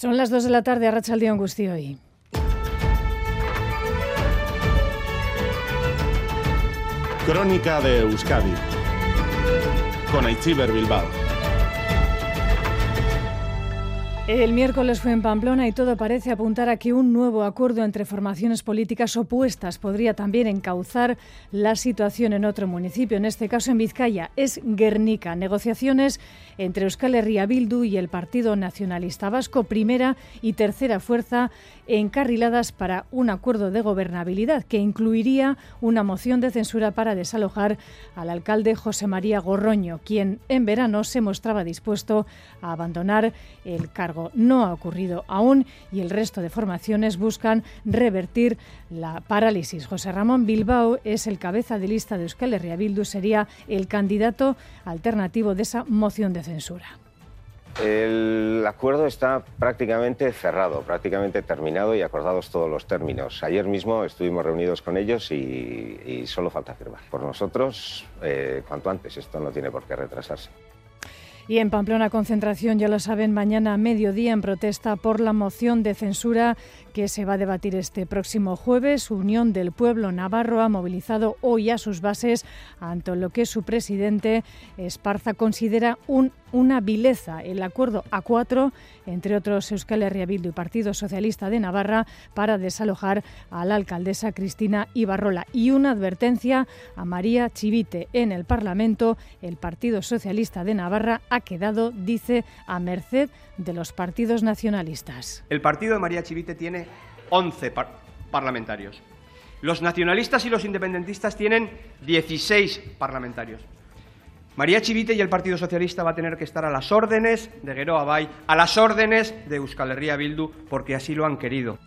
Son las 2 de la tarde a Rachaldeón hoy. Crónica de Euskadi con Aichiber Bilbao. El miércoles fue en Pamplona y todo parece apuntar a que un nuevo acuerdo entre formaciones políticas opuestas podría también encauzar la situación en otro municipio, en este caso en Vizcaya. Es Guernica. Negociaciones entre Euskal Herria Bildu y el Partido Nacionalista Vasco, primera y tercera fuerza, encarriladas para un acuerdo de gobernabilidad que incluiría una moción de censura para desalojar al alcalde José María Gorroño, quien en verano se mostraba dispuesto a abandonar el cargo. No ha ocurrido aún y el resto de formaciones buscan revertir la parálisis. José Ramón Bilbao es el cabeza de lista de Euskal Herria Bildu, sería el candidato alternativo de esa moción de censura. El acuerdo está prácticamente cerrado, prácticamente terminado y acordados todos los términos. Ayer mismo estuvimos reunidos con ellos y, solo falta firmar. Por nosotros, eh, cuanto antes, esto no tiene por qué retrasarse. Y en Pamplona, concentración, ya lo saben, mañana a mediodía en protesta por la moción de censura que se va a debatir este próximo jueves. Unión del Pueblo Navarro ha movilizado hoy a sus bases ante lo que su presidente Esparza considera un, una vileza, el acuerdo A4 entre otros Euskal Herria y Partido Socialista de Navarra para desalojar a la alcaldesa Cristina Ibarrola y una advertencia a María Chivite en el Parlamento. El Partido Socialista de Navarra ha quedado, dice, a merced de los partidos nacionalistas. El partido de María Chivite tiene 11 parlamentarios. Los nacionalistas y los independentistas tienen 16 parlamentarios. María Chivite y el Partido Socialista va a tener que estar a las órdenes de Gueroa Bay, a las órdenes de Euskal Herria Bildu, porque así lo han querido.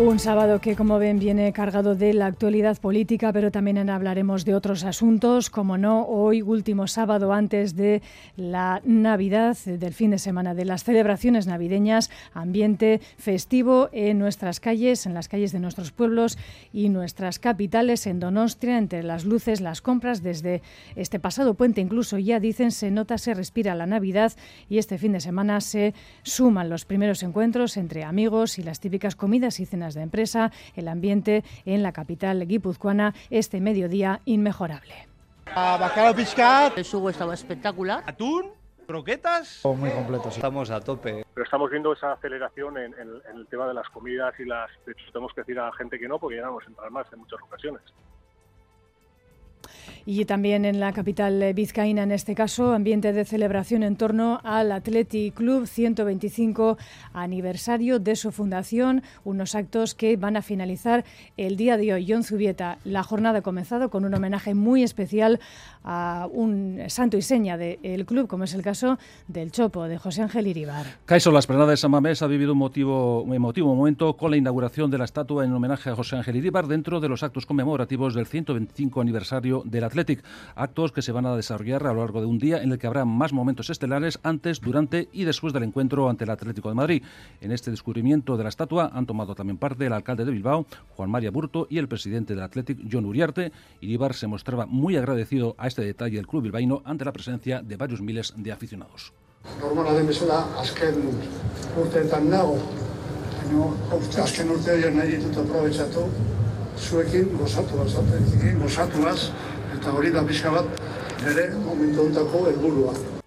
Un sábado que, como ven, viene cargado de la actualidad política, pero también hablaremos de otros asuntos, como no, hoy último sábado antes de la Navidad, del fin de semana, de las celebraciones navideñas, ambiente festivo en nuestras calles, en las calles de nuestros pueblos y nuestras capitales, en Donostia, entre las luces, las compras, desde este pasado puente incluso ya dicen, se nota, se respira la Navidad y este fin de semana se suman los primeros encuentros entre amigos y las típicas comidas y cenas de empresa, el ambiente en la capital guipuzcoana este mediodía inmejorable. A bacalao piscat. El sugo estaba espectacular. Atún, croquetas. muy completo, Estamos a tope. Pero estamos viendo esa aceleración en, el tema de las comidas y las... De hecho, tenemos que decir a la gente que no, porque ya no nos entrar más en muchas ocasiones y también en la capital vizcaína, en este caso, ambiente de celebración en torno al Athletic Club 125 aniversario de su fundación, unos actos que van a finalizar el día de hoy. John Zubieta, la jornada ha comenzado con un homenaje muy especial a un santo y seña del club, como es el caso del Chopo, de José Ángel Iribar. Caiso, la Esplanada de San Mamés ha vivido un, motivo, un emotivo momento con la inauguración de la estatua en homenaje a José Ángel Iribar dentro de los actos conmemorativos del 125 aniversario del Athletic. Actos que se van a desarrollar a lo largo de un día en el que habrá más momentos estelares antes, durante y después del encuentro ante el Atlético de Madrid. En este descubrimiento de la estatua han tomado también parte el alcalde de Bilbao, Juan María Burto, y el presidente del Athletic, John Uriarte. Iribar se mostraba muy agradecido a este detalle del club bilbaíno ante la presencia de varios miles de aficionados. Normala den bezala, azken urteetan nago, baina azken urte nahi ditut aprobetsatu, zuekin gozatu gozatuaz, eta hori da pixka bat nire momentu helburua.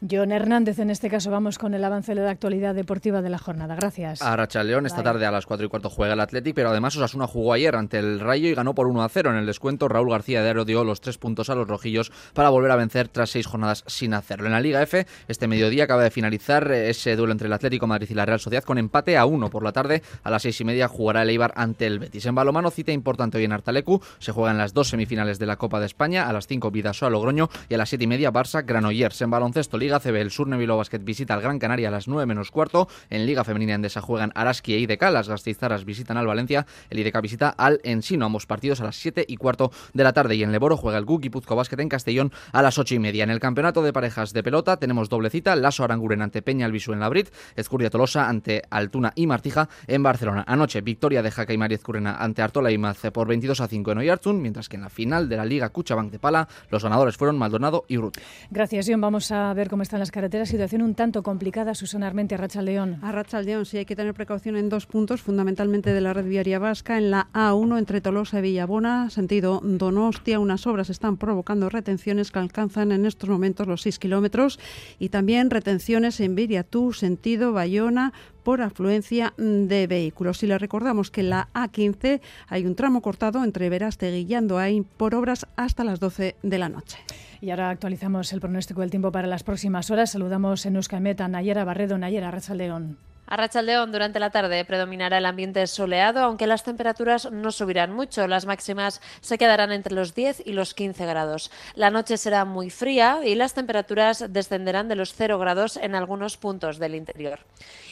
John Hernández, en este caso vamos con el avance de la actualidad deportiva de la jornada. Gracias. A Racha León, esta tarde a las 4 y cuarto juega el Athletic, pero además Osasuna jugó ayer ante el Rayo y ganó por 1 a 0 en el descuento. Raúl García de Aro dio los tres puntos a los rojillos para volver a vencer tras seis jornadas sin hacerlo. En la Liga F, este mediodía acaba de finalizar ese duelo entre el Atlético Madrid y la Real Sociedad con empate a 1 por la tarde. A las seis y media jugará el Eibar ante el Betis. En balomano, cita importante hoy en Artalecu. Se juegan las dos semifinales de la Copa de España. A las 5 Vidasoa Logroño y a las siete y media Barça Granollers. En baloncesto, Liga CB, el Surne Bilbao Basket visita al Gran Canaria a las 9 menos cuarto. En Liga Femenina Endesa juegan Araski e IDK. Las Gasteizaras visitan al Valencia. El IDK visita al Ensino. Ambos partidos a las 7 y cuarto de la tarde. Y en Leboro juega el Puzco Basket en Castellón a las 8 y media. En el campeonato de parejas de pelota tenemos doble cita. Lasso Aranguren ante Peña Albisu en la Brit. Escurdia Tolosa ante Altuna y Martija en Barcelona. Anoche, victoria de Jaca y María Ezcurrena ante Artola y Maz por 22 a 5 en Oyarzun, mientras que en la final de la Liga Cuchabank de Pala los ganadores fueron Maldonado y Urrutia. Gracias, John. Vamos a ver cómo están las carreteras. Situación un tanto complicada, Susana Armente, a León. A León, sí hay que tener precaución en dos puntos, fundamentalmente de la red viaria vasca. En la A1 entre Tolosa y Villabona, sentido Donostia, unas obras están provocando retenciones que alcanzan en estos momentos los 6 kilómetros y también retenciones en Viriatú, sentido Bayona, por afluencia de vehículos. Y le recordamos que en la A15 hay un tramo cortado entre Verástegui y Andoain por obras hasta las 12 de la noche. Y ahora actualizamos el pronóstico del tiempo para las próximas horas. Saludamos en Euskalmet a Nayera Barredo. Nayera, León. A Rachaldeón durante la tarde predominará el ambiente soleado, aunque las temperaturas no subirán mucho. Las máximas se quedarán entre los 10 y los 15 grados. La noche será muy fría y las temperaturas descenderán de los 0 grados en algunos puntos del interior.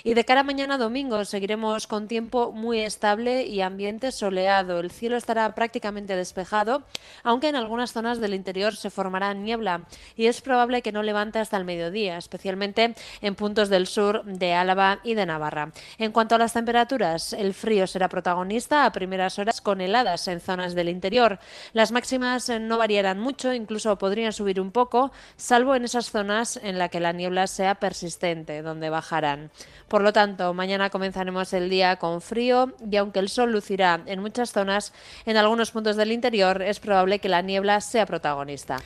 Y de cara a mañana domingo seguiremos con tiempo muy estable y ambiente soleado. El cielo estará prácticamente despejado, aunque en algunas zonas del interior se formará niebla y es probable que no levante hasta el mediodía, especialmente en puntos del sur de Álava y de Navarra. En cuanto a las temperaturas, el frío será protagonista a primeras horas con heladas en zonas del interior. Las máximas eh, no variarán mucho, incluso podrían subir un poco, salvo en esas zonas en las que la niebla sea persistente, donde bajarán. Por lo tanto, mañana comenzaremos el día con frío y aunque el sol lucirá en muchas zonas, en algunos puntos del interior es probable que la niebla sea protagonista.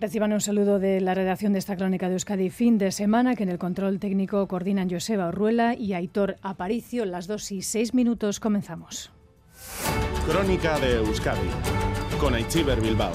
Reciban un saludo de la redacción de esta crónica de Euskadi fin de semana, que en el control técnico coordinan Joseba Orruela y Aitor Aparicio. Las dos y seis minutos comenzamos. Crónica de Euskadi con Aichiber Bilbao.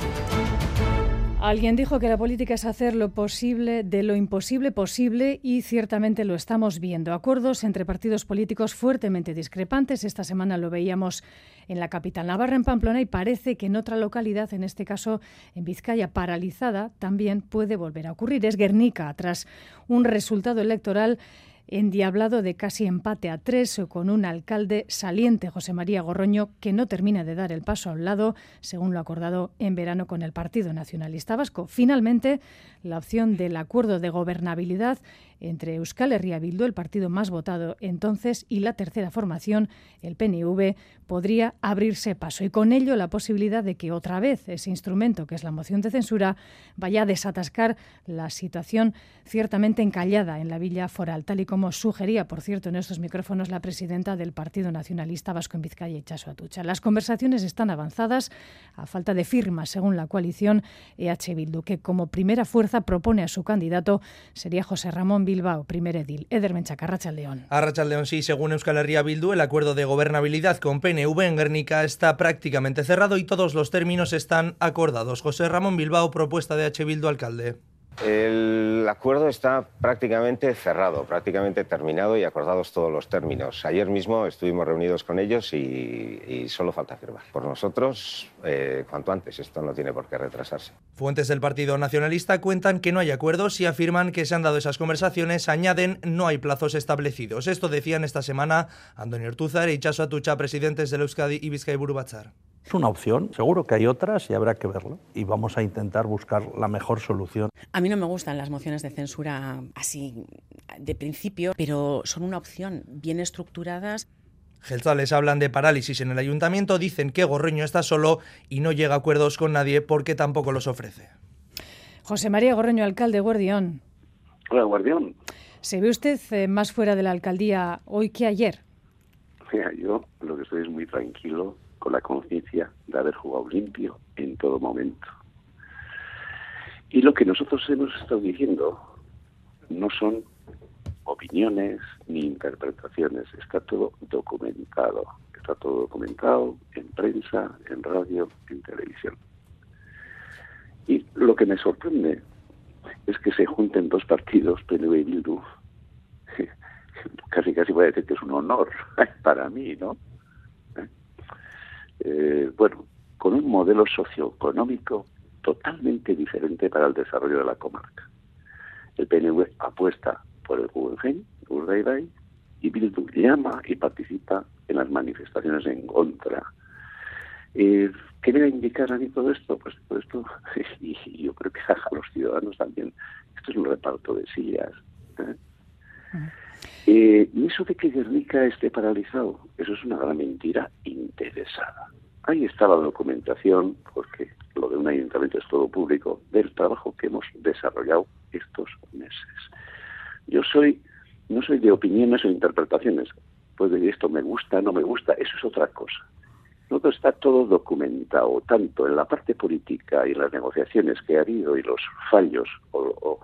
Alguien dijo que la política es hacer lo posible de lo imposible posible y ciertamente lo estamos viendo. Acuerdos entre partidos políticos fuertemente discrepantes. Esta semana lo veíamos en la capital navarra, en Pamplona, y parece que en otra localidad, en este caso en Vizcaya, paralizada, también puede volver a ocurrir. Es Guernica, tras un resultado electoral endiablado de casi empate a tres con un alcalde saliente, José María Gorroño, que no termina de dar el paso a un lado, según lo acordado en verano con el Partido Nacionalista Vasco. Finalmente, la opción del acuerdo de gobernabilidad entre Euskal Herria Bildu, el partido más votado entonces, y la tercera formación, el PNV, podría abrirse paso y con ello la posibilidad de que otra vez ese instrumento, que es la moción de censura, vaya a desatascar la situación ciertamente encallada en la Villa Foral, tal y como sugería, por cierto, en estos micrófonos la presidenta del Partido Nacionalista Vasco en Vizcaya, Ichaso Atucha. Las conversaciones están avanzadas a falta de firmas, según la coalición EH Bildu, que como primera fuerza propone a su candidato sería José Ramón Bilbao, primer edil. Edermencha, Arrachaldeón. León, sí, según Euskal Herria Bildu, el acuerdo de gobernabilidad con PNV en Guernica está prácticamente cerrado y todos los términos están acordados. José Ramón Bilbao, propuesta de H. Bildu, alcalde. El acuerdo está prácticamente cerrado, prácticamente terminado y acordados todos los términos. Ayer mismo estuvimos reunidos con ellos y, solo falta firmar. Por nosotros, eh, cuanto antes, esto no tiene por qué retrasarse. Fuentes del Partido Nacionalista cuentan que no hay acuerdos y afirman que se han dado esas conversaciones, añaden no hay plazos establecidos. Esto decían esta semana Antonio Ortúzar y Chaso Atucha, presidentes del Euskadi y Vizcay Burubachar. Es una opción, seguro que hay otras y habrá que verlo. Y vamos a intentar buscar la mejor solución. A mí no me gustan las mociones de censura así de principio, pero son una opción bien estructuradas. Gelzales hablan de parálisis en el ayuntamiento, dicen que Gorreño está solo y no llega a acuerdos con nadie porque tampoco los ofrece. José María Gorreño, alcalde Guardión. Hola, Guardión. ¿Se ve usted eh, más fuera de la alcaldía hoy que ayer? Mira, yo lo que estoy es muy tranquilo con la conciencia de haber jugado limpio en todo momento. Y lo que nosotros hemos estado diciendo no son opiniones ni interpretaciones, está todo documentado, está todo documentado en prensa, en radio, en televisión. Y lo que me sorprende es que se junten dos partidos, PNV y Bildu. Casi casi voy a decir que es un honor para mí, ¿no? Eh, bueno, con un modelo socioeconómico totalmente diferente para el desarrollo de la comarca. el PNV apuesta por el Guggenheim, Urdaibai, y Bildu llama y participa en las manifestaciones en contra. Eh, ¿Qué debe indicar a mí todo esto? Pues todo esto, y, yo creo que a los ciudadanos también, esto es un reparto de sillas. ¿eh? Eh, y eso de que Guernica esté paralizado, eso es una gran mentira interesada. Ahí está la documentación, porque lo de un ayuntamiento es todo público, del trabajo que hemos desarrollado estos meses. Yo soy, no soy de opiniones o interpretaciones. Pues de esto me gusta, no me gusta, eso es otra cosa. Todo está todo documentado, tanto en la parte política y las negociaciones que ha habido y los fallos o,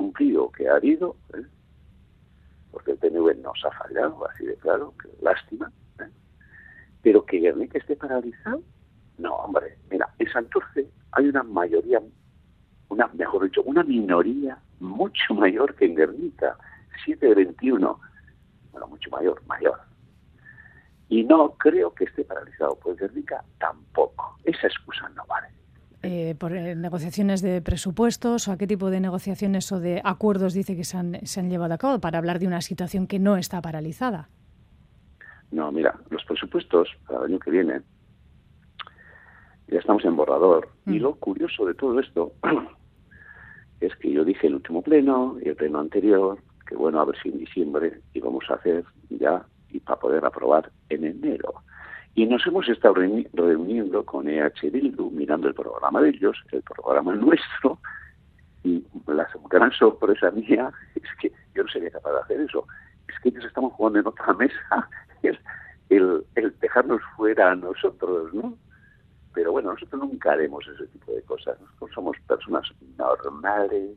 cumplido que ha habido, ¿eh? porque el PNV nos ha fallado, así de claro, que lástima, ¿eh? pero que Guernica esté paralizado, no, hombre, mira, en Santurce hay una mayoría, una mejor dicho, una minoría mucho mayor que en Guernica, 7 de 21, bueno, mucho mayor, mayor, y no creo que esté paralizado, pues Guernica tampoco. Esa excusa no vale. Eh, por eh, negociaciones de presupuestos o a qué tipo de negociaciones o de acuerdos dice que se han, se han llevado a cabo para hablar de una situación que no está paralizada. No, mira, los presupuestos para el año que viene ya estamos en borrador y mm. lo curioso de todo esto es que yo dije el último pleno y el pleno anterior que bueno, a ver si en diciembre íbamos a hacer ya y para poder aprobar en enero. Y nos hemos estado reuniendo con EH Bildu, mirando el programa de ellos, el programa nuestro, y la gran sorpresa mía es que yo no sería capaz de hacer eso. Es que ellos estamos jugando en otra mesa, el, el, el dejarnos fuera a nosotros, ¿no? Pero bueno, nosotros nunca haremos ese tipo de cosas. Nosotros somos personas normales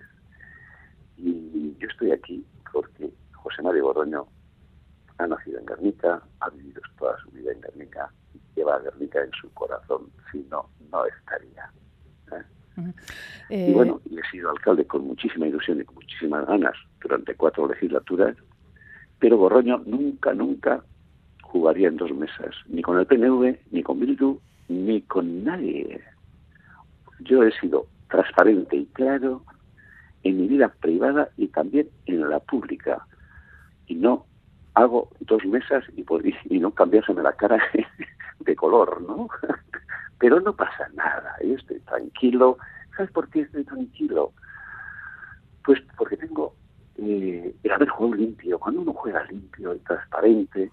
y yo estoy aquí porque José María Bordoño ha nacido en Guernica, ha vivido toda su vida en Guernica, lleva a Guernica en su corazón, si no, no estaría. ¿eh? Y eh, bueno, y he sido alcalde con muchísima ilusión y con muchísimas ganas durante cuatro legislaturas, pero Borroño nunca, nunca jugaría en dos mesas, ni con el PNV, ni con Bildu, ni con nadie. Yo he sido transparente y claro en mi vida privada y también en la pública. Y no hago dos mesas y, y no cambiárseme la cara de color, ¿no? Pero no pasa nada, yo estoy tranquilo. ¿Sabes por qué estoy tranquilo? Pues porque tengo eh, el haber jugado limpio. Cuando uno juega limpio y transparente,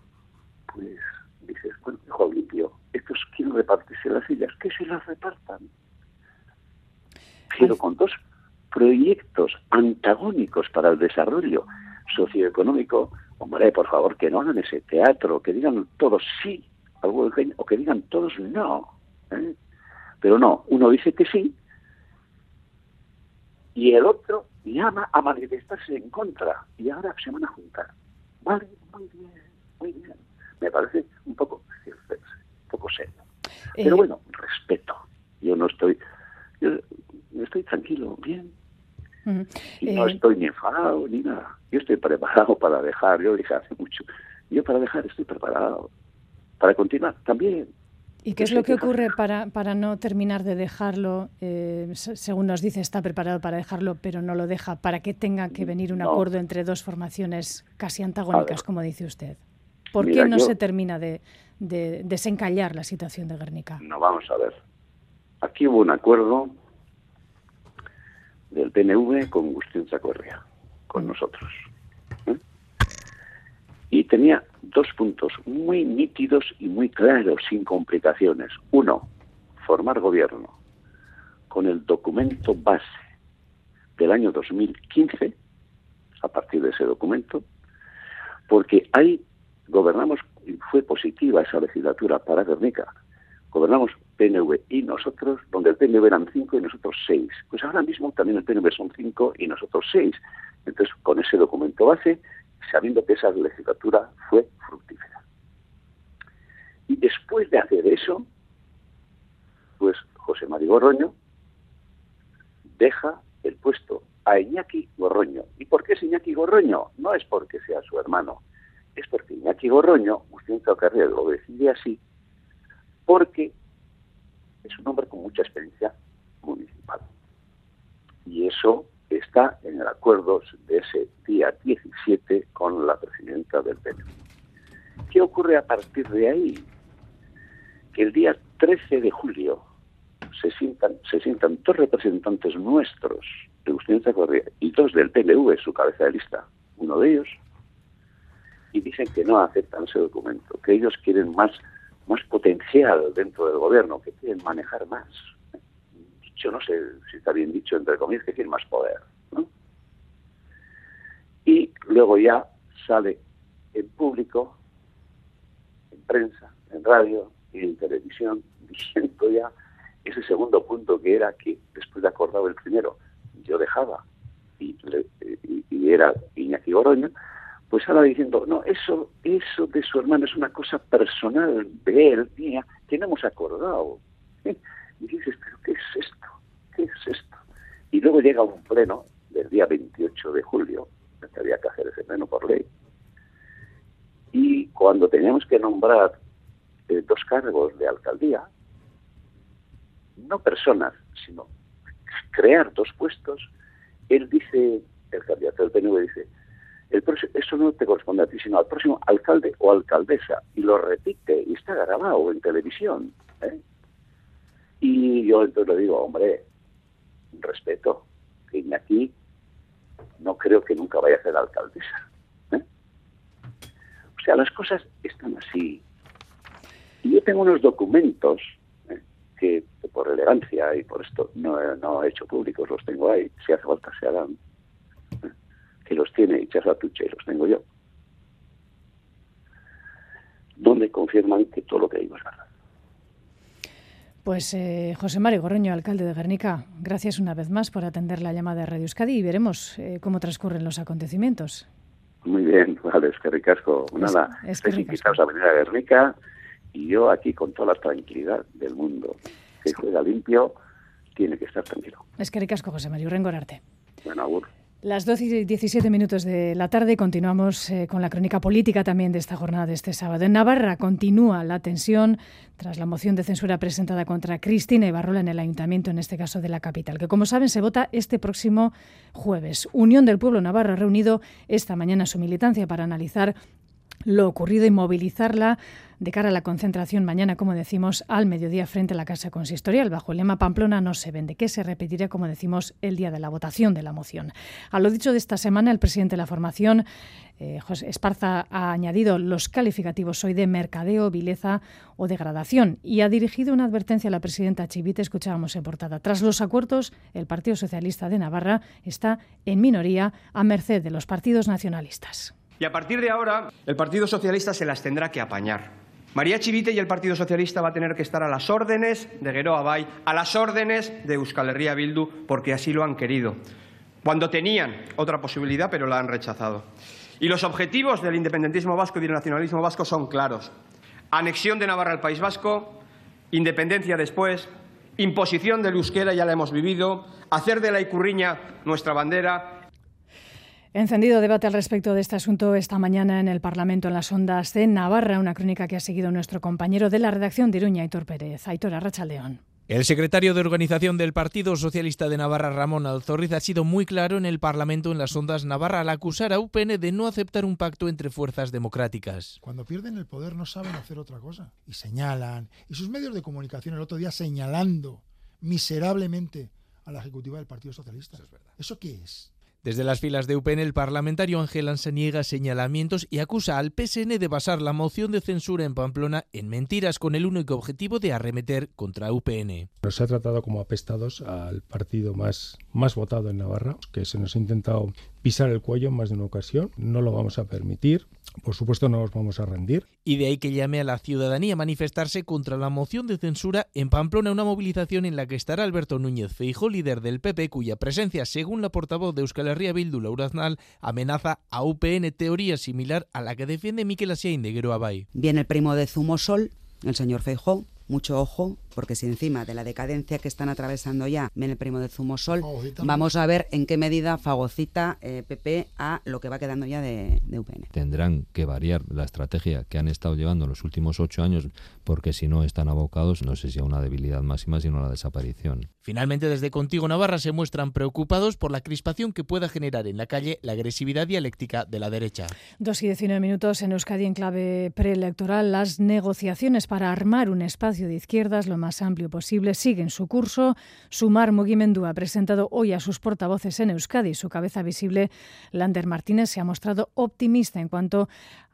pues dices, bueno, juego limpio. Estos quieren repartirse las sillas, que se las repartan. Pero con dos proyectos antagónicos para el desarrollo socioeconómico, hombre, por favor, que no hagan ese teatro, que digan todos sí o que digan todos no. ¿eh? Pero no, uno dice que sí y el otro llama a manifestarse en contra y ahora se van a juntar. Vale, muy bien, muy bien. Me parece un poco, un poco serio. Pero eh, bueno, respeto. Yo no estoy, yo estoy tranquilo, bien, y no estoy ni enfadado ni nada. Yo estoy preparado para dejar, yo dije hace mucho. Yo para dejar estoy preparado. Para continuar también. ¿Y qué es lo que ocurre para, para no terminar de dejarlo? Eh, según nos dice, está preparado para dejarlo, pero no lo deja, para que tenga que venir un acuerdo entre dos formaciones casi antagónicas, como dice usted. ¿Por qué no se termina de, de desencallar la situación de Guernica? No, vamos a ver. Aquí hubo un acuerdo del PNV con Agustín Chacorrea, con nosotros. ¿eh? Y tenía dos puntos muy nítidos y muy claros, sin complicaciones. Uno, formar gobierno con el documento base del año 2015, a partir de ese documento, porque ahí gobernamos, y fue positiva esa legislatura para Guernica, gobernamos PNV y nosotros, donde el PNV eran cinco y nosotros seis. Pues ahora mismo también el PNV son cinco y nosotros seis. Entonces, con ese documento base, sabiendo que esa legislatura fue fructífera. Y después de hacer eso, pues José María Gorroño deja el puesto a Iñaki Gorroño. ¿Y por qué es Iñaki Gorroño? No es porque sea su hermano, es porque Iñaki Gorroño, Agustín Carrera lo decide así, porque es un hombre con mucha experiencia municipal. Y eso está en el acuerdo de ese día 17 con la presidenta del PNV. ¿Qué ocurre a partir de ahí? Que el día 13 de julio se sientan, se sientan dos representantes nuestros, de Justicia Correa, y dos del PNV, su cabeza de lista, uno de ellos, y dicen que no aceptan ese documento, que ellos quieren más, más potencial dentro del gobierno, que quieren manejar más. Yo no sé si está bien dicho, entre comillas, que quieren más poder. Y luego ya sale en público, en prensa, en radio y en televisión, diciendo ya ese segundo punto que era que después de acordado el primero, yo dejaba y, y, era Iñaki Oroño, pues ahora diciendo, no, eso, eso de su hermano es una cosa personal de él, mía, que no hemos acordado. Y dices, pero ¿qué es esto? ¿Qué es esto? Y luego llega un pleno del día 28 de julio, que había que hacer ese pleno por ley, y cuando teníamos que nombrar eh, dos cargos de alcaldía, no personas, sino crear dos puestos, él dice, el candidato del PNV dice, el eso no te corresponde a ti, sino al próximo alcalde o alcaldesa. Y lo repite y está grabado en televisión. ¿eh? Y yo entonces le digo, hombre, respeto, que aquí no creo que nunca vaya a ser alcaldesa. ¿eh? O sea, las cosas están así. Y yo tengo unos documentos ¿eh? que, por elegancia y por esto no, no he hecho públicos, los tengo ahí, si hace falta se harán que los tiene la Tuche y los tengo yo, donde confirman que todo lo que digo es verdad. Pues eh, José Mario Gorreño, alcalde de Guernica, gracias una vez más por atender la llamada de Radio Euskadi y veremos eh, cómo transcurren los acontecimientos. Muy bien, vale, es que ricasco. Nada, es que invitados a venir a Guernica y yo aquí con toda la tranquilidad del mundo. Que juega limpio, tiene que estar tranquilo. Es que ricasco, José Mario, rengorarte. Bueno, agur. Las 12 y 17 minutos de la tarde continuamos eh, con la crónica política también de esta jornada de este sábado. En Navarra continúa la tensión tras la moción de censura presentada contra Cristina Ibarrola en el ayuntamiento, en este caso de la capital, que como saben se vota este próximo jueves. Unión del Pueblo Navarra ha reunido esta mañana su militancia para analizar lo ocurrido y movilizarla de cara a la concentración mañana, como decimos, al mediodía frente a la Casa Consistorial. Bajo el lema Pamplona no se vende, que se repetirá, como decimos, el día de la votación de la moción. A lo dicho de esta semana, el presidente de la formación, eh, José Esparza, ha añadido los calificativos hoy de mercadeo, vileza o degradación y ha dirigido una advertencia a la presidenta Chivite, escuchábamos en portada. Tras los acuerdos, el Partido Socialista de Navarra está en minoría a merced de los partidos nacionalistas. Y a partir de ahora, el Partido Socialista se las tendrá que apañar. María Chivite y el Partido Socialista va a tener que estar a las órdenes de Geroa Bay, a las órdenes de Euskal Herria Bildu, porque así lo han querido. Cuando tenían otra posibilidad, pero la han rechazado. Y los objetivos del independentismo vasco y del nacionalismo vasco son claros. Anexión de Navarra al País Vasco, independencia después, imposición del euskera, ya la hemos vivido, hacer de la Icurriña nuestra bandera Encendido debate al respecto de este asunto esta mañana en el Parlamento en las ondas de Navarra, una crónica que ha seguido nuestro compañero de la redacción de Iruña, Aitor Pérez. Aitor Arrachaldeón. El secretario de organización del Partido Socialista de Navarra, Ramón Alzorriz, ha sido muy claro en el Parlamento en las ondas Navarra al acusar a UPN de no aceptar un pacto entre fuerzas democráticas. Cuando pierden el poder no saben hacer otra cosa y señalan. Y sus medios de comunicación el otro día señalando miserablemente a la ejecutiva del Partido Socialista. Eso, es verdad. ¿Eso qué es? Desde las filas de UPN, el parlamentario Ángel Ansa niega señalamientos y acusa al PSN de basar la moción de censura en Pamplona en mentiras con el único objetivo de arremeter contra UPN. Nos ha tratado como apestados al partido más, más votado en Navarra, que se nos ha intentado pisar el cuello en más de una ocasión. No lo vamos a permitir. Por supuesto, no nos vamos a rendir. Y de ahí que llame a la ciudadanía a manifestarse contra la moción de censura en Pamplona, una movilización en la que estará Alberto Núñez Feijo, líder del PP, cuya presencia, según la portavoz de Euskal Herria Bildu, Laura Aznal, amenaza a UPN, teoría similar a la que defiende Miquel Asiain de Gueroabay. Viene el primo de Zumosol, el señor Feijo, mucho ojo, porque si encima de la decadencia que están atravesando ya ven el primo de Zumosol, vamos a ver en qué medida fagocita PP eh, a lo que va quedando ya de, de UPN. Tendrán que variar la estrategia que han estado llevando en los últimos ocho años, porque si no están abocados, no sé si a una debilidad máxima, sino a la desaparición. Finalmente, desde Contigo Navarra se muestran preocupados por la crispación que pueda generar en la calle la agresividad dialéctica de la derecha. Dos y diecinueve minutos en Euskadi en clave preelectoral. Las negociaciones para armar un espacio de izquierdas lo más amplio posible siguen su curso. Sumar Mugimendu ha presentado hoy a sus portavoces en Euskadi. Su cabeza visible, Lander Martínez, se ha mostrado optimista en cuanto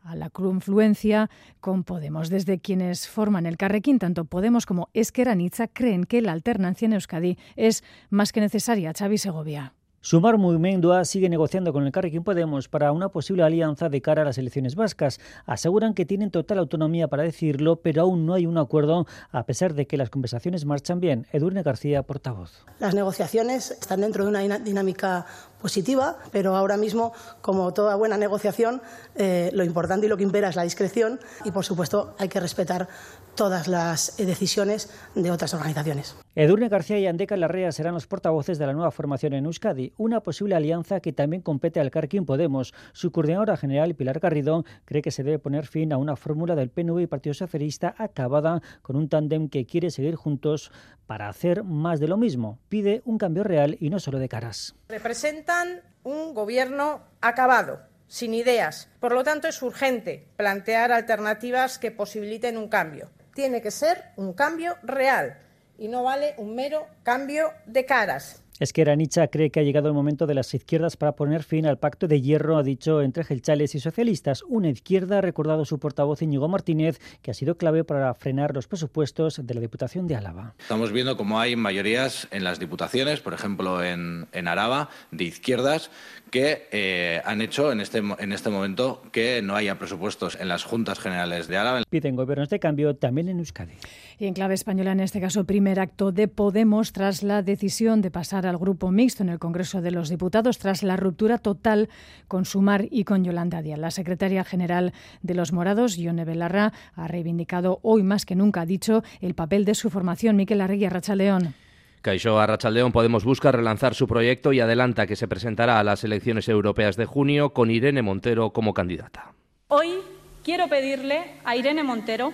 a la confluencia con Podemos. Desde quienes forman el Carrequín, tanto Podemos como Esquerra creen que la alternancia en Euskadi es más que necesaria. Xavi Segovia. Sumar Mugimendua sigue negociando con el Carrequín Podemos para una posible alianza de cara a las elecciones vascas. Aseguran que tienen total autonomía para decirlo, pero aún no hay un acuerdo, a pesar de que las conversaciones marchan bien. Edurne García, portavoz. Las negociaciones están dentro de una dinámica positiva, pero ahora mismo, como toda buena negociación, eh, lo importante y lo que impera es la discreción y, por supuesto, hay que respetar todas las eh, decisiones de otras organizaciones. Edurne García y Andeca Larrea serán los portavoces de la nueva formación en Euskadi, una posible alianza que también compete al Carquín Podemos. Su coordinadora general, Pilar Garrido, cree que se debe poner fin a una fórmula del PNV y Partido Socialista acabada con un tándem que quiere seguir juntos para hacer más de lo mismo. Pide un cambio real y no solo de caras. Representan un gobierno acabado sin ideas. Por lo tanto, es urgente plantear alternativas que posibiliten un cambio tiene que ser un cambio real y no vale un mero cambio de caras. Esquerra Nicha cree que ha llegado el momento de las izquierdas para poner fin al pacto de hierro, ha dicho, entre gelchales y socialistas. Una izquierda, ha recordado su portavoz Íñigo Martínez, que ha sido clave para frenar los presupuestos de la Diputación de Álava. Estamos viendo cómo hay mayorías en las diputaciones, por ejemplo en, en Araba, de izquierdas, que eh, han hecho en este, en este momento que no haya presupuestos en las juntas generales de Álava. Piden gobiernos de cambio también en Euskadi. Y en clave española, en este caso, primer acto de Podemos tras la decisión de pasar al grupo mixto en el Congreso de los Diputados, tras la ruptura total con Sumar y con Yolanda Díaz. La secretaria general de los Morados, Ione Belarra, ha reivindicado hoy más que nunca, ha dicho, el papel de su formación. Miquel Arregui, León. Caixó Arrachaldeón Podemos busca relanzar su proyecto y adelanta que se presentará a las elecciones europeas de junio con Irene Montero como candidata. Hoy quiero pedirle a Irene Montero,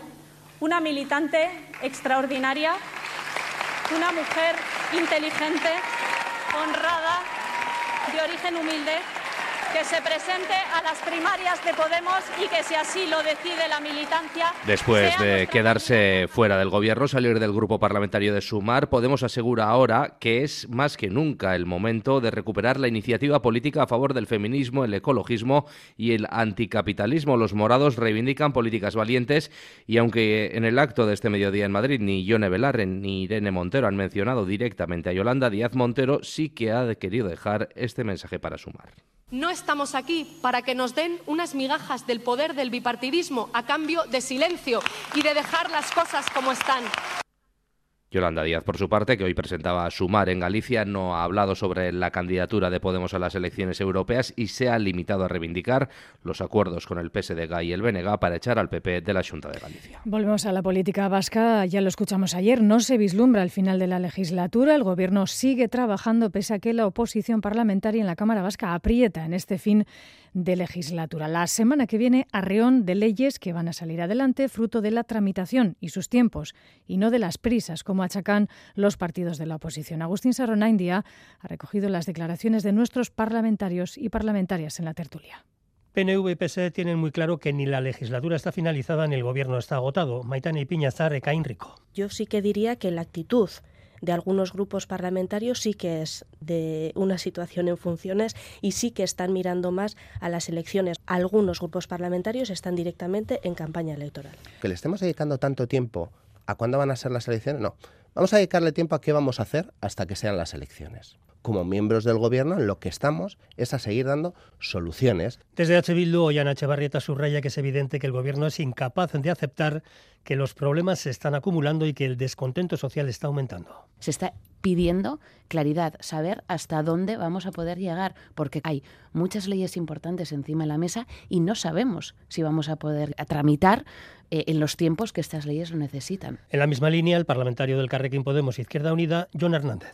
una militante extraordinaria, una mujer inteligente, honrada, de origen humilde, que se presente a las primarias de Podemos y que si así lo decide la militancia. Después de quedarse fuera del gobierno, salir del grupo parlamentario de Sumar, Podemos asegura ahora que es más que nunca el momento de recuperar la iniciativa política a favor del feminismo, el ecologismo y el anticapitalismo. Los morados reivindican políticas valientes y aunque en el acto de este mediodía en Madrid ni Yone Belarren ni Irene Montero han mencionado directamente a Yolanda Díaz Montero, sí que ha querido dejar este mensaje para Sumar. No estamos aquí para que nos den unas migajas del poder del bipartidismo a cambio de silencio y de dejar las cosas como están. Yolanda Díaz, por su parte, que hoy presentaba Sumar en Galicia, no ha hablado sobre la candidatura de Podemos a las elecciones europeas y se ha limitado a reivindicar los acuerdos con el PSDG y el BNG para echar al PP de la Junta de Galicia. Volvemos a la política vasca, ya lo escuchamos ayer, no se vislumbra el final de la legislatura, el Gobierno sigue trabajando pese a que la oposición parlamentaria en la Cámara Vasca aprieta en este fin de legislatura. La semana que viene, arreón de leyes que van a salir adelante fruto de la tramitación y sus tiempos, y no de las prisas, como achacan los partidos de la oposición. Agustín Sarona India ha recogido las declaraciones de nuestros parlamentarios y parlamentarias en la tertulia. PNV y PSE tienen muy claro que ni la legislatura está finalizada ni el gobierno está agotado. Maitane y Piñazar recaen rico. Yo sí que diría que la actitud de algunos grupos parlamentarios sí que es de una situación en funciones y sí que están mirando más a las elecciones. Algunos grupos parlamentarios están directamente en campaña electoral. Que le estemos dedicando tanto tiempo a cuándo van a ser las elecciones, no. Vamos a dedicarle tiempo a qué vamos a hacer hasta que sean las elecciones como miembros del gobierno, en lo que estamos es a seguir dando soluciones. Desde H. Bildu, Ollana Echevarrieta subraya que es evidente que el gobierno es incapaz de aceptar que los problemas se están acumulando y que el descontento social está aumentando. Se está pidiendo claridad, saber hasta dónde vamos a poder llegar, porque hay muchas leyes importantes encima de la mesa y no sabemos si vamos a poder tramitar eh, en los tiempos que estas leyes lo necesitan. En la misma línea, el parlamentario del Carrequín Podemos Izquierda Unida, John Hernández.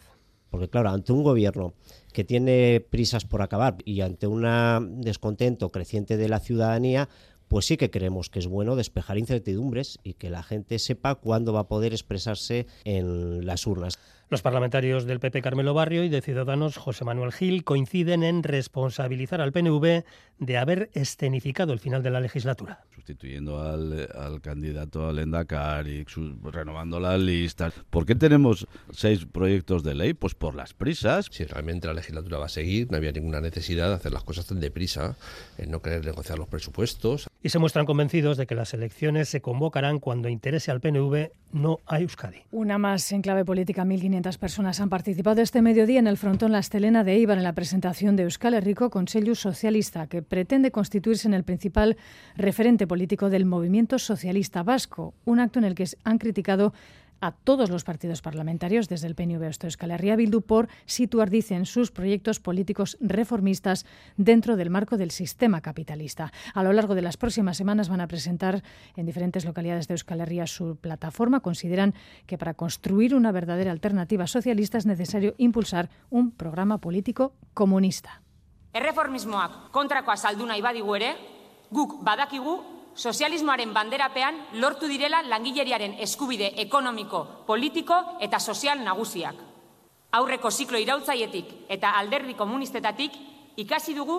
Porque claro, ante un gobierno que tiene prisas por acabar y ante un descontento creciente de la ciudadanía, pues sí que creemos que es bueno despejar incertidumbres y que la gente sepa cuándo va a poder expresarse en las urnas. Los parlamentarios del PP Carmelo Barrio y de Ciudadanos José Manuel Gil coinciden en responsabilizar al PNV de haber escenificado el final de la legislatura. Sustituyendo al, candidato al Endacari, renovando las listas. ¿Por qué tenemos seis proyectos de ley? Pues por las prisas. Si realmente la legislatura va a seguir, no había ninguna necesidad de hacer las cosas tan deprisa, en no querer negociar los presupuestos. Y se muestran convencidos de que las elecciones se convocarán cuando interese al PNV, no a Euskadi. Una más en clave política, 1500 personas han participado este mediodía en el frontón La Estelena de Eibar en la presentación de Euskal Herriko Consello Socialista, que pretende constituirse en el principal referente político del movimiento socialista vasco, un acto en el que han criticado a todos los partidos parlamentarios, desde el PNV hasta Euskal Herria Bildu, por situar, dicen, sus proyectos políticos reformistas dentro del marco del sistema capitalista. A lo largo de las próximas semanas van a presentar en diferentes localidades de Euskal Herria su plataforma. Consideran que para construir una verdadera alternativa socialista es necesario impulsar un programa político comunista. Erreformismoak kontrakoa saldu nahi badigu ere, guk badakigu sozialismoaren banderapean lortu direla langileriaren eskubide ekonomiko, politiko eta sozial nagusiak. Aurreko ziklo irautzaietik eta alderdi komunistetatik ikasi dugu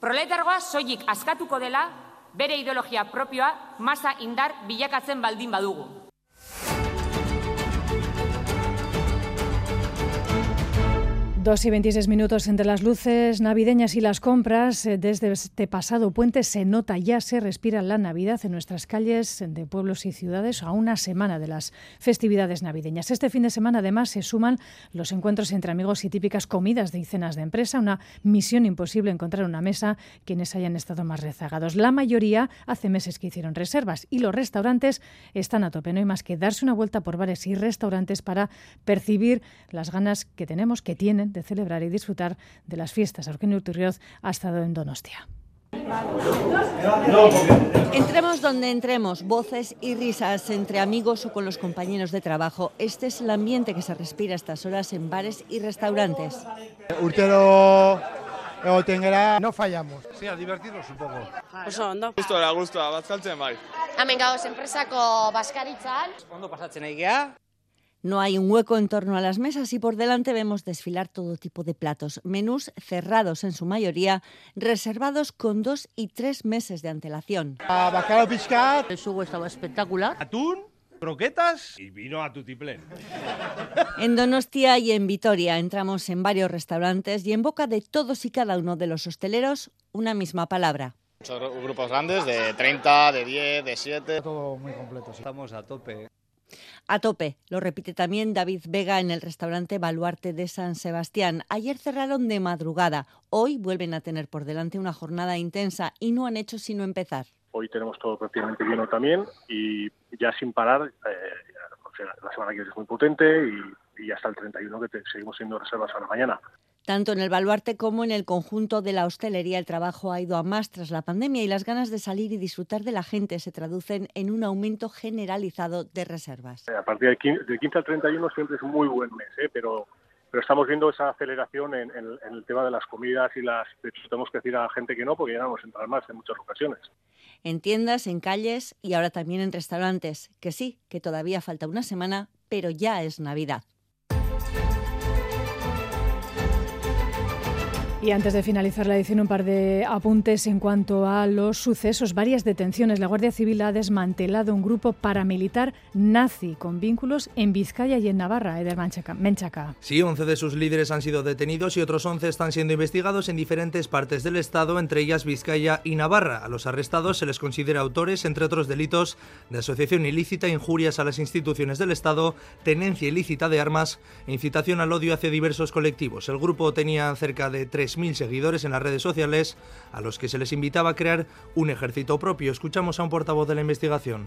proletargoa soilik askatuko dela bere ideologia propioa masa indar bilakatzen baldin badugu. Dos y 26 minutos entre las luces navideñas y las compras. Eh, desde este pasado puente se nota, ya se respira la Navidad en nuestras calles de pueblos y ciudades a una semana de las festividades navideñas. Este fin de semana además se suman los encuentros entre amigos y típicas comidas de cenas de empresa. Una misión imposible encontrar una mesa quienes hayan estado más rezagados. La mayoría hace meses que hicieron reservas y los restaurantes están a tope. No hay más que darse una vuelta por bares y restaurantes para percibir las ganas que tenemos, que tienen de celebrar y disfrutar de las fiestas. Eugenio Urturrioz ha estado en Donostia. Entremos donde entremos, voces y risas entre amigos o con los compañeros de trabajo. Este es el ambiente que se respira a estas horas en bares y restaurantes. Urtero no fallamos. Sí, a divertirnos un poco. Oso ondo. Gusto era gusto, bazkaltzen bai. Hemen gauz enpresako baskaritzan. Ondo pasatzen nahi no hay un hueco en torno a las mesas y por delante vemos desfilar todo tipo de platos, menús cerrados en su mayoría, reservados con dos y tres meses de antelación. A bacalao El sugo estaba espectacular. Atún, croquetas y vino a tutiplén. En Donostia y en Vitoria entramos en varios restaurantes y en boca de todos y cada uno de los hosteleros una misma palabra. Muchos grupos grandes de 30, de 10, de 7. Todo muy completo. Estamos a tope. A tope, lo repite también David Vega en el restaurante Baluarte de San Sebastián. Ayer cerraron de madrugada, hoy vuelven a tener por delante una jornada intensa y no han hecho sino empezar. Hoy tenemos todo prácticamente lleno también y ya sin parar, eh, la semana que viene es muy potente y, y hasta el 31 que seguimos siendo reservas a la mañana. Tanto en el baluarte como en el conjunto de la hostelería el trabajo ha ido a más tras la pandemia y las ganas de salir y disfrutar de la gente se traducen en un aumento generalizado de reservas. A partir del 15, al 31 siempre es un muy buen mes, ¿eh? pero, pero estamos viendo esa aceleración en, el tema de las comidas y las... tenemos que decir a la gente que no porque ya no vamos a entrar más en muchas ocasiones. En tiendas, en calles y ahora también en restaurantes, que sí, que todavía falta una semana, pero ya es Navidad. Y antes de finalizar la edición, un par de apuntes en cuanto a los sucesos. Varias detenciones. La Guardia Civil ha desmantelado un grupo paramilitar nazi con vínculos en Vizcaya y en Navarra, Eder Menchaca. Sí, 11 de sus líderes han sido detenidos y otros 11 están siendo investigados en diferentes partes del Estado, entre ellas Vizcaya y Navarra. A los arrestados se les considera autores, entre otros delitos, de asociación ilícita, injurias a las instituciones del Estado, tenencia ilícita de armas e incitación al odio hacia diversos colectivos. El grupo tenía cerca de tres mil seguidores en las redes sociales a los que se les invitaba a crear un ejército propio. Escuchamos a un portavoz de la investigación.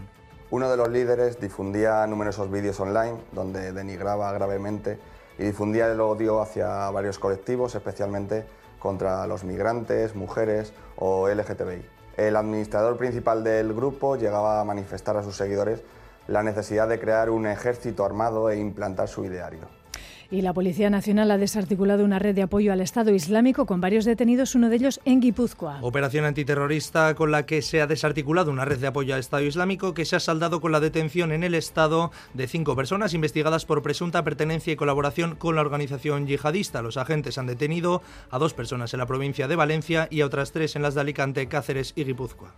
Uno de los líderes difundía numerosos vídeos online donde denigraba gravemente y difundía el odio hacia varios colectivos, especialmente contra los migrantes, mujeres o LGTBI. El administrador principal del grupo llegaba a manifestar a sus seguidores la necesidad de crear un ejército armado e implantar su ideario. Y la Policía Nacional ha desarticulado una red de apoyo al Estado Islámico con varios detenidos, uno de ellos en Guipúzcoa. Operación antiterrorista con la que se ha desarticulado una red de apoyo al Estado Islámico que se ha saldado con la detención en el Estado de cinco personas investigadas por presunta pertenencia y colaboración con la organización yihadista. Los agentes han detenido a dos personas en la provincia de Valencia y a otras tres en las de Alicante, Cáceres y Guipúzcoa.